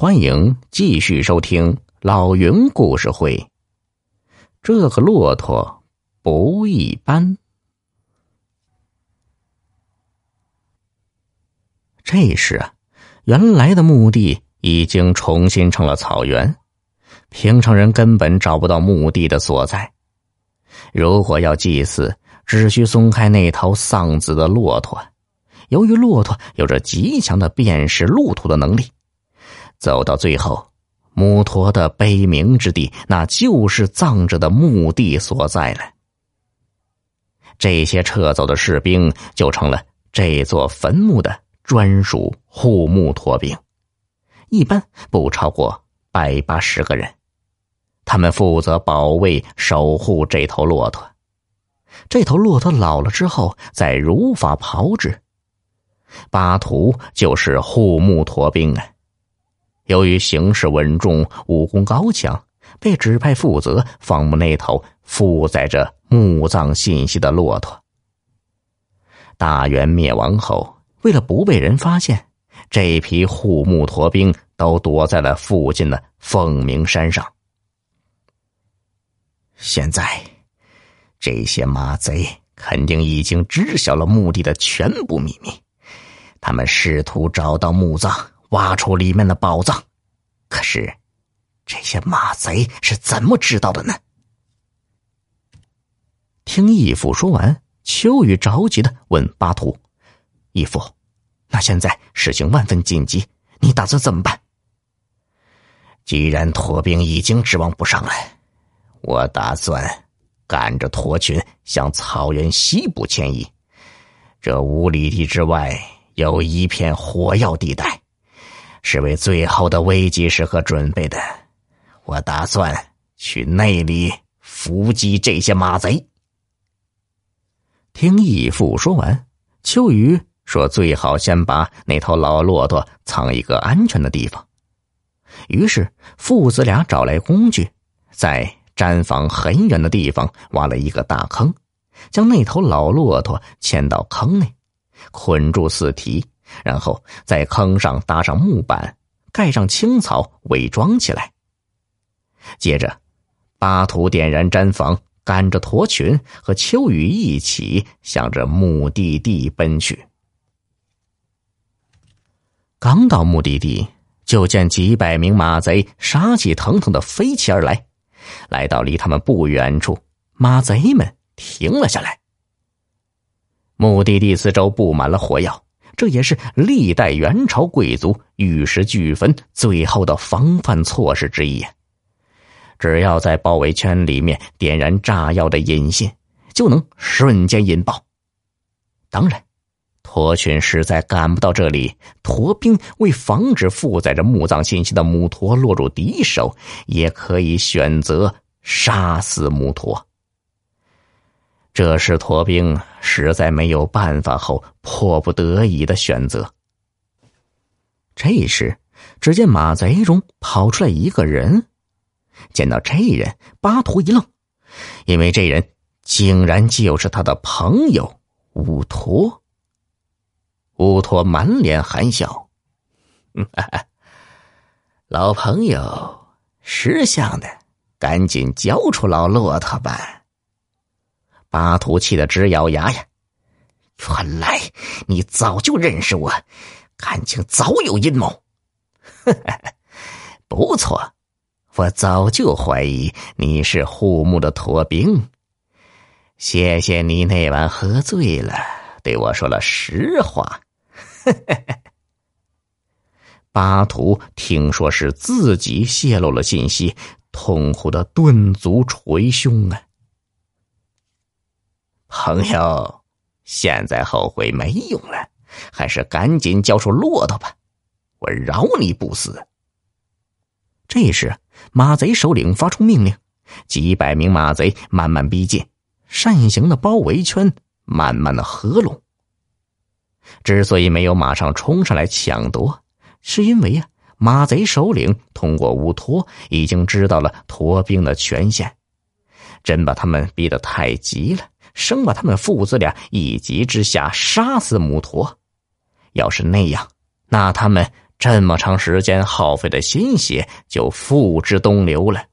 欢迎继续收听老云故事会。这个骆驼不一般。这时啊，原来的墓地已经重新成了草原，平常人根本找不到墓地的所在。如果要祭祀，只需松开那头丧子的骆驼。由于骆驼有着极强的辨识路途的能力。走到最后，木驼的悲鸣之地，那就是葬着的墓地所在了。这些撤走的士兵就成了这座坟墓的专属护墓驼兵，一般不超过百八十个人，他们负责保卫、守护这头骆驼。这头骆驼老了之后，再如法炮制。巴图就是护墓驼兵啊。由于行事稳重、武功高强，被指派负责放牧那头负载着墓葬信息的骆驼。大元灭亡后，为了不被人发现，这批护墓驼兵都躲在了附近的凤鸣山上。现在，这些马贼肯定已经知晓了墓地的全部秘密，他们试图找到墓葬。挖出里面的宝藏，可是这些马贼是怎么知道的呢？听义父说完，秋雨着急的问巴图：“义父，那现在事情万分紧急，你打算怎么办？”既然驼兵已经指望不上了，我打算赶着驼群向草原西部迁移。这五里地之外有一片火药地带。是为最后的危急时刻准备的，我打算去那里伏击这些马贼。听义父说完，秋雨说：“最好先把那头老骆驼藏一个安全的地方。”于是父子俩找来工具，在毡房很远的地方挖了一个大坑，将那头老骆驼牵到坑内，捆住四蹄。然后在坑上搭上木板，盖上青草，伪装起来。接着，巴图点燃毡房，赶着驼群和秋雨一起向着目的地奔去。刚到目的地，就见几百名马贼杀气腾腾的飞起而来，来到离他们不远处，马贼们停了下来。目的地四周布满了火药。这也是历代元朝贵族玉石俱焚最后的防范措施之一。只要在包围圈里面点燃炸药的引信，就能瞬间引爆。当然，驼群实在赶不到这里，驼兵为防止负载着墓葬信息的母驼落入敌手，也可以选择杀死母驼。这是驼兵实在没有办法后迫不得已的选择。这时，只见马贼中跑出来一个人，见到这人，巴图一愣，因为这人竟然就是他的朋友乌托。乌托满脸含笑：“老朋友，识相的，赶紧交出老骆驼吧。”巴图气得直咬牙呀！原来你早就认识我，感情早有阴谋。不错，我早就怀疑你是护墓的驼兵。谢谢你那晚喝醉了，对我说了实话。巴图听说是自己泄露了信息，痛苦的顿足捶胸啊！朋友，现在后悔没用了，还是赶紧交出骆驼吧，我饶你不死。这时，马贼首领发出命令，几百名马贼慢慢逼近，扇形的包围圈慢慢的合拢。之所以没有马上冲上来抢夺，是因为呀，马贼首领通过乌托已经知道了驼兵的权限，真把他们逼得太急了。生把他们父子俩一急之下杀死母驼，要是那样，那他们这么长时间耗费的心血就付之东流了。